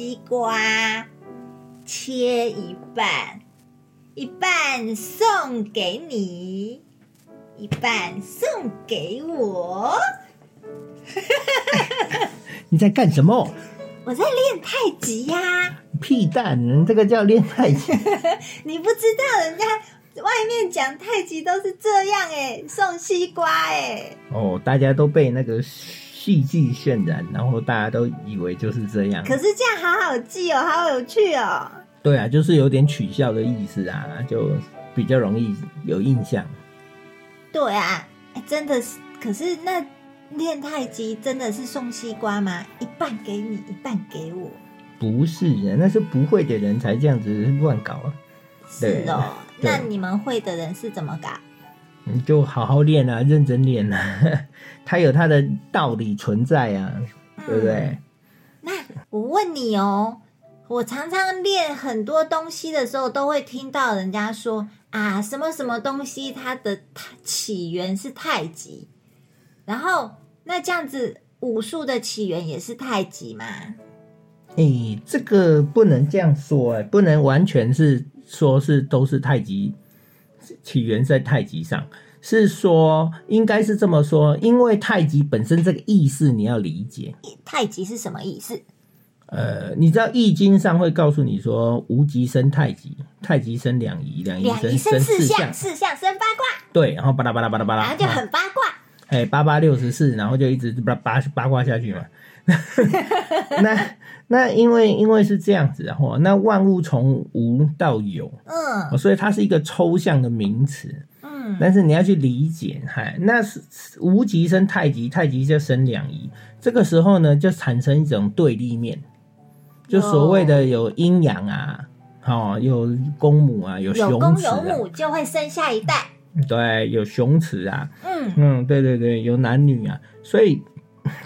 西瓜，切一半，一半送给你，一半送给我。你在干什么？我在练太极呀、屁蛋，这个叫练太极。你不知道人家外面讲太极都是这样哎、送西瓜哎、哦，大家都被那个戏剧渲染，然后大家都以为就是这样。可是这样好好记哦，好有趣哦。对啊，就是有点取笑的意思啊，就比较容易有印象。对啊，哎，真的是，可是那练太极真的是送西瓜吗？一半给你，一半给我。不是啊，那是不会的人才这样子乱搞啊。是哦，那你们会的人是怎么搞？你就好好练啊，认真练啊，它有它的道理存在啊，对不对？那我问你哦，我常常练很多东西的时候，都会听到人家说啊，什么什么东西它的起源是太极，然后那这样子武术的起源也是太极吗？哎、这个不能这样说哎、不能完全是说是都是太极起源在太极上，是说应该是这么说，因为太极本身这个意思你要理解。太极是什么意思？呃，你知道《易经》上会告诉你说，无极生太极，太极生两仪，两仪生生四象象，，四象生八卦，对，然后巴拉巴拉巴拉巴拉，然后就很八卦。哎，八八六十四，然后就一直八八八卦下去嘛。那那因为因为是这样子，然后那万物从无到有，嗯所以它是一个抽象的名词。嗯，但是你要去理解，嗨，那是无极生太极，太极就生两仪，这个时候呢，就产生一种对立面，就所谓的有阴阳啊，哦，有公母啊，有有公雄有母就会生下一代。对，有雄雌啊，嗯嗯，对对对，有男女啊，所以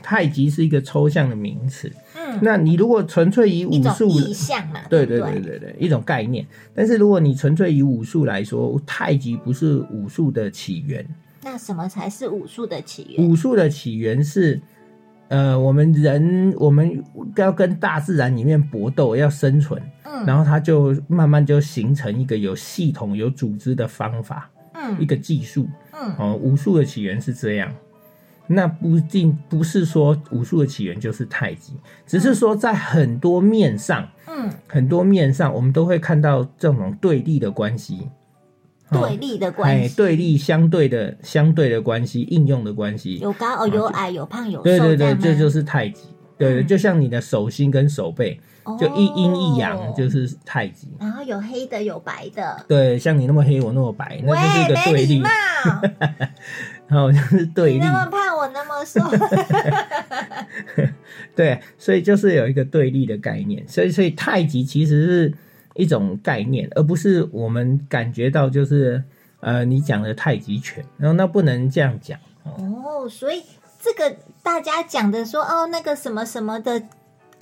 太极是一个抽象的名词。嗯，那你如果纯粹以武术，意象嘛。对对不对对对对，一种概念。但是如果你纯粹以武术来说，太极不是武术的起源，那什么才是武术的起源？武术的起源是。呃，我们人我们要跟大自然里面搏斗，要生存，嗯然后它就慢慢就形成一个有系统、有组织的方法，嗯一嗯个技术。嗯哦，武术的起源是这样，那不一定不是说武术的起源就是太极，只是说在很多面上，嗯，很多面上我们都会看到这种对立的关系，哦对立的关哎，系，对立相对的相对的关系，应用的关系，有高哦，有矮，有胖，有瘦，对对对，这这就是是太极。对对，嗯就像你的手心跟手背，就一阴一阳，哦就是太极。然后有黑的，有白的。对，像你那么黑，我那么白，那就是一，个对立然后 就是对立你那。么胖，我那么瘦。对，所以就是有一个对立的概念，所以所以太极其实是一种概念，而不是我们感觉到就是呃你讲的太极拳，然后那不能这样讲哦。哦，所以这个大家讲的说哦，那个什么什么的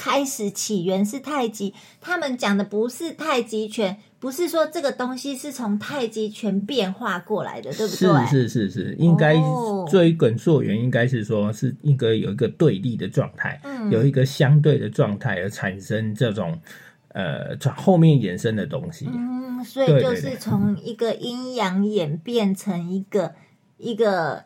开始起源是太极，他们讲的不是太极拳，不是说这个东西是从太极拳变化过来的，对不是对？是是是，应该哦追根溯源，应该是说是一个有一个对立的状态，嗯有一个相对的状态而产生这种呃转后面衍生的东西。嗯，所以就是从一个阴阳演变成一个一个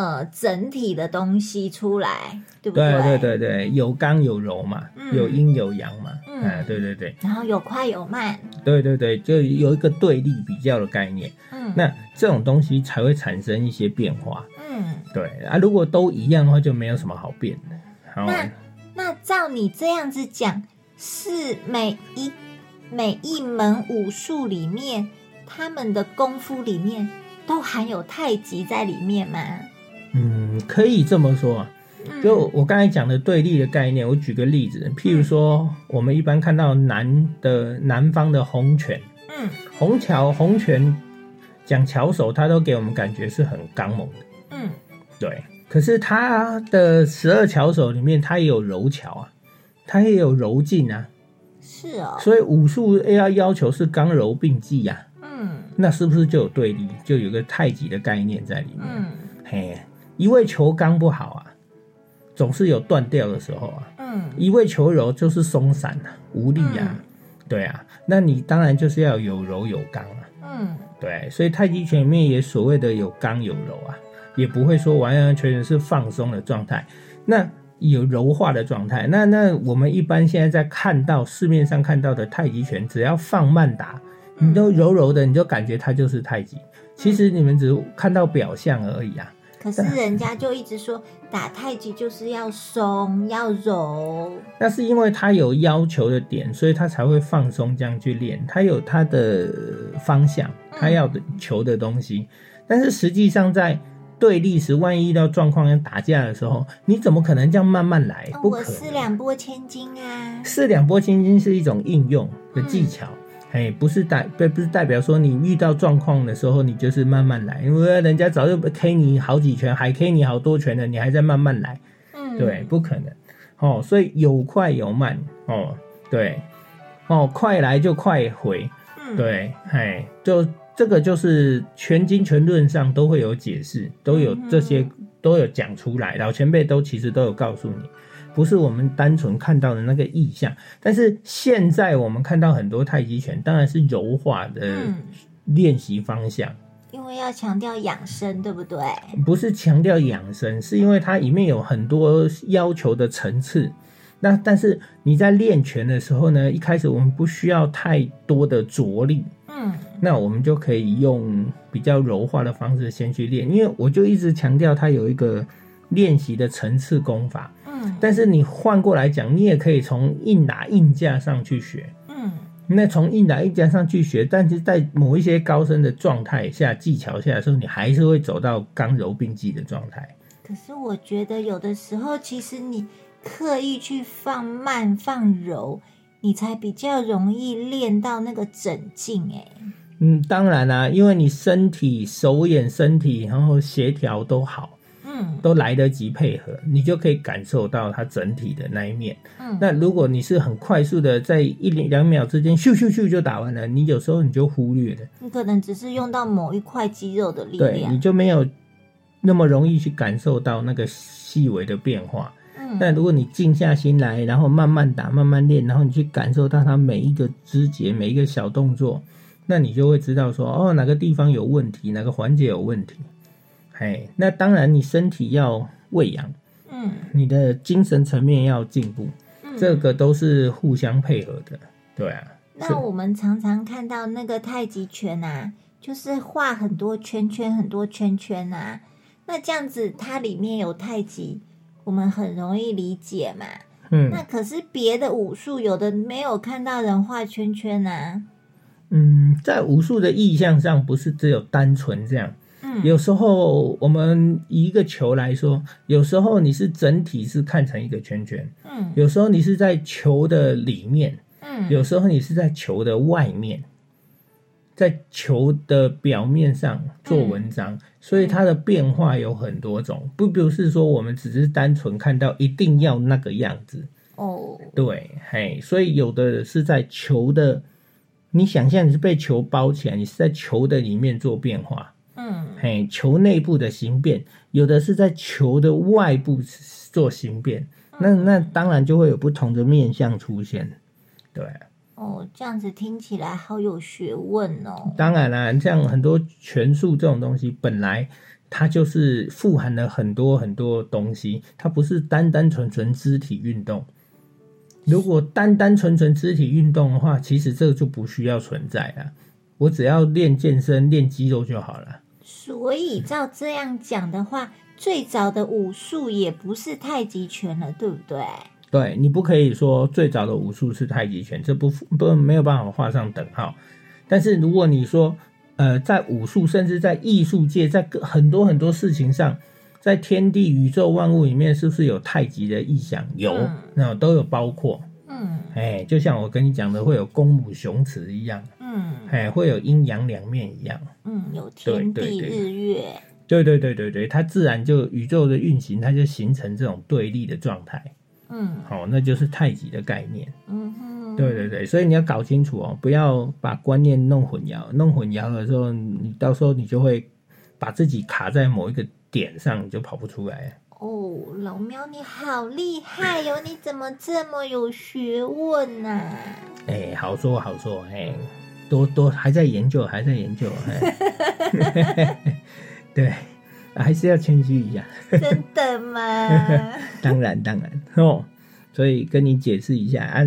呃整体的东西出来，对不对对？对对对，有刚有柔嘛，嗯。有阴有阳嘛，嗯。哎，对对对。然后有快有慢，对对对，就有一个对立比较的概念。嗯，那这种东西才会产生一些变化。嗯，对啊，如果都一样的话，就没有什么好变的。好，那那照你这样子讲，是每一每一门武术里面，他们的功夫里面都含有太极在里面吗？嗯，可以这么说。啊。嗯。就我刚才讲的对立的概念，我举个例子，譬如说，我们一般看到南的南方的红拳，嗯。红桥红拳讲巧手，它都给我们感觉是很刚猛的，嗯。对。可是它的十二巧手里面，它也有柔巧啊，它也有柔劲啊，是哦，所以武术要要求是刚柔并济呀、嗯。那是不是就有对立，就有个太极的概念在里面？嗯。嘿，一味求刚不好啊，总是有断掉的时候啊。嗯一味求柔就是松散啊，无力啊，嗯对啊，那你当然就是要有柔有刚啊，嗯对，所以太极拳里面也所谓的有刚有柔啊，也不会说完完全全是放松的状态，那有柔化的状态。那那我们一般现在在看到市面上看到的太极拳，只要放慢打，你都柔柔的，你就感觉它就是太极。其实你们只是看到表象而已啊。可是人家就一直说打太极就是要松要柔，那是因为他有要求的点，所以他才会放松这样去练。他有他的方向，他要的求的东西。但是实际上在对立时，万一遇到状况要打架的时候，你怎么可能这样慢慢来？不可我四。两拨千斤啊，四两拨千斤是一种应用的技巧，哎、不是代不不是代表说你遇到状况的时候，你就是慢慢来，因为人家早就 K 你好几拳，还 K 你好多拳了，你还在慢慢来。嗯，对，不可能。哦，所以有快有慢哦，对，哦，快来就快回，嗯，对，哎，就这个就是全经全论上都会有解释，都有这些都有讲出来，老前辈都其实都有告诉你，不是我们单纯看到的那个意象，但是现在我们看到很多太极拳，当然是柔化的嗯练习方向。因为要强调养生，对不对？不是强调养生，是因为它里面有很多要求的层次。那但是你在练拳的时候呢，一开始我们不需要太多的着力，嗯那我们就可以用比较柔化的方式先去练。因为我就一直强调它有一个练习的层次功法，嗯但是你换过来讲，你也可以从硬打硬架上去学。嗯那从硬打硬架上去学，但是在某一些高深的状态下、技巧下的时候，你还是会走到刚柔并济的状态。可是我觉得有的时候，其实你刻意去放慢、放柔，你才比较容易练到那个整劲。哎，嗯，当然啦、因为你身体、手眼、身体，然后协调都好，嗯都来得及配合，你就可以感受到它整体的那一面。嗯，那如果你是很快速的，在一两秒之间咻咻咻就打完了，你有时候你就忽略了，你可能只是用到某一块肌肉的力对，你。就没有那么容易去感受到那个细微的变化。嗯但如果你静下心来，然后慢慢打、慢慢练，然后你去感受到它每一个肢节、每一个小动作，那你就会知道说，哦，哪个地方有问题，哪个环节有问题。嘿，那当然，你身体要喂养，嗯你的精神层面要进步，嗯，这个都是互相配合的。对啊，那我们常常看到那个太极拳啊，就是画很多圈圈、很多圈圈啊。那这样子，它里面有太极，我们很容易理解嘛。嗯那可是别的武术，有的没有看到人画圈圈啊。嗯，在武术的意象上，不是只有单纯这样。嗯，有时候我们以一个球来说，有时候你是整体是看成一个圈圈，嗯。有时候你是在球的里面，嗯，有时候你是在球的外面，在球的表面上做文章，所以它的变化有很多种，不不是说我们只是单纯看到一定要那个样子，哦，对，嘿，所以有的是在球的，你想象你是被球包起来，你是在球的里面做变化，嗯嘿，球内部的形变，有的是在球的外部做形变，那那当然就会有不同的面相出现，对。哦，这样子听起来好有学问哦。当然啦，像很多拳术这种东西，本来它就是富含了很多很多东西，它不是单单纯纯肢体运动。如果单单纯纯肢体运动的话，其实这个就不需要存在了。我只要练健身、练肌肉就好了。所以照这样讲的话，最早的武术也不是太极拳了，对不对？对你不可以说最早的武术是太极拳，这不不没有办法画上等号。但是如果你说，呃，在武术甚至在艺术界，在很多很多事情上，在天地宇宙万物里面，是不是有太极的意象？有，嗯那都有包括。嗯哎，就像我跟你讲的，会有公母雄雌一样，嗯哎，会有阴阳两面一样。嗯，有天地日月，对对对对对，它自然就宇宙的运行，它就形成这种对立的状态。嗯好、那就是太极的概念。嗯哼，对对对，所以你要搞清楚哦，不要把观念弄混淆。弄混淆的时候，你到时候你就会把自己卡在某一个点上，你就跑不出来。哦，老喵你好厉害哟、你怎么这么有学问呐、哎，好说好说，哎，多多还在研究，还在研究，哎，对，还是要谦虚一下。真的吗？当然当然哦，所以跟你解释一下啊，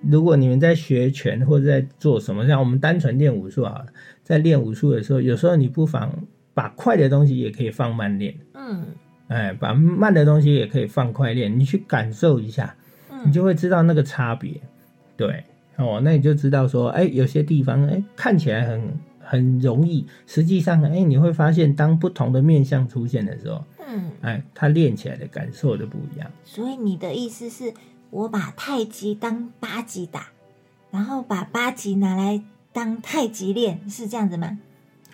如果你们在学拳或者在做什么，像我们单纯练武术好了，在练武术的时候，有时候你不妨把快的东西也可以放慢练，嗯哎，把慢的东西也可以放快练，你去感受一下，你嗯就会知道那个差别。对，哦，那你就知道说，哎，有些地方哎看起来很很容易，实际上哎你会发现，当不同的面相出现的时候，嗯，哎，它练起来的感受就不一样。所以你的意思是我把太极当八极打，然后把八极拿来当太极练，是这样子吗？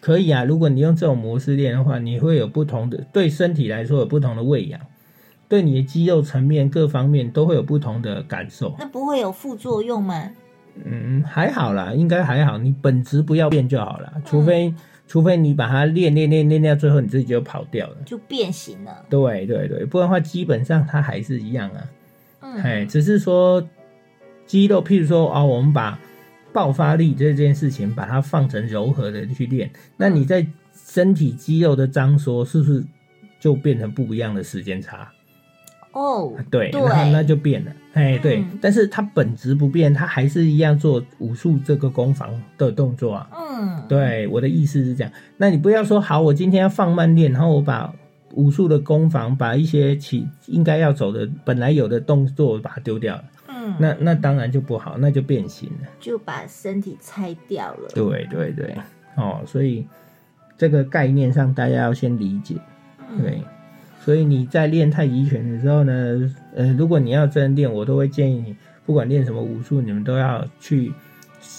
可以啊，如果你用这种模式练的话，你会有不同的对身体来说有不同的喂养，对你的肌肉层面各方面都会有不同的感受。那不会有副作用吗？嗯，还好啦，应该还好，你本质不要变就好了。除非、除非你把它练练练练到最后，你自己就跑掉了。就变形了。对对对，不然的话基本上它还是一样啊。哎、嗯只是说肌肉，譬如说啊、我们把爆发力这件事情把它放成柔和的去练，那你在身体肌肉的张缩，是不是就变成不一样的时间差？哦，对，对那那就变了。哎，对，嗯但是它本质不变，它还是一样做武术这个攻防的动作啊。嗯，对，我的意思是这样。那你不要说好，我今天要放慢练，然后我把武术的攻防，把一些其应该要走的本来有的动作把它丢掉了，嗯，那那当然就不好，那就变形了。就把身体拆掉了。对对对，哦，所以这个概念上大家要先理解。嗯对，所以你在练太极拳的时候呢，呃，如果你要真练，我都会建议你，不管练什么武术，你们都要去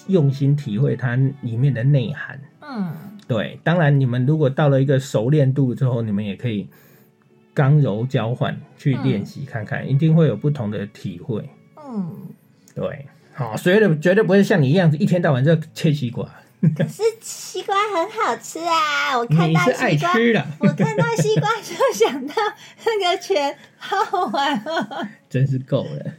用心体会它里面的内涵。嗯对，当然你们如果到了一个熟练度之后，你们也可以刚柔交换去练习看看，一定会有不同的体会。嗯，对，好、所以绝对不会像你一样一天到晚就切西瓜，可是西瓜很好吃啊！我看到西瓜，吃的，我看到西瓜就想到那个拳，好好玩哦。真是够了。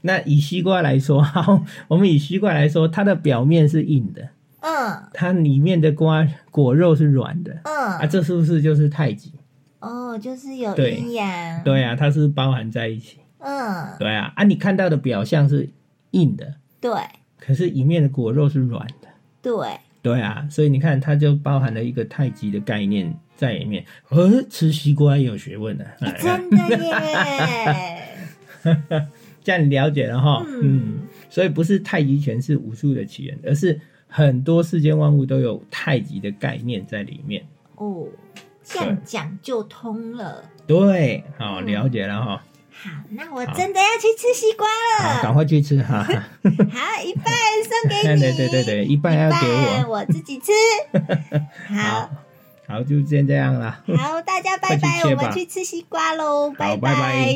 那以西瓜来说，好，我们以西瓜来说，它的表面是硬的，嗯它里面的瓜果肉是软的，嗯啊，嗯，这是不是就是太极？哦，就是有对阴阳。，对啊，它是包含在一起。嗯，对啊，啊，你看到的表象是硬的，对可是里面的果肉是软的。对，对啊，所以你看，它就包含了一个太极的概念在里面。呃，吃西瓜也有学问的、哎真的耶。这样你了解了哈。嗯嗯，所以不是太极拳是武术的起源，而是很多世间万物都有太极的概念在里面。哦，这样讲就通了。对，好，嗯了解了哈。好，那我真的要去吃西瓜，了。赶快去吃哈。好，一半送给你。对对对对，一半要给我。我自己吃。好好，就先这样了。好，大家拜拜，我们去吃西瓜喽，好拜拜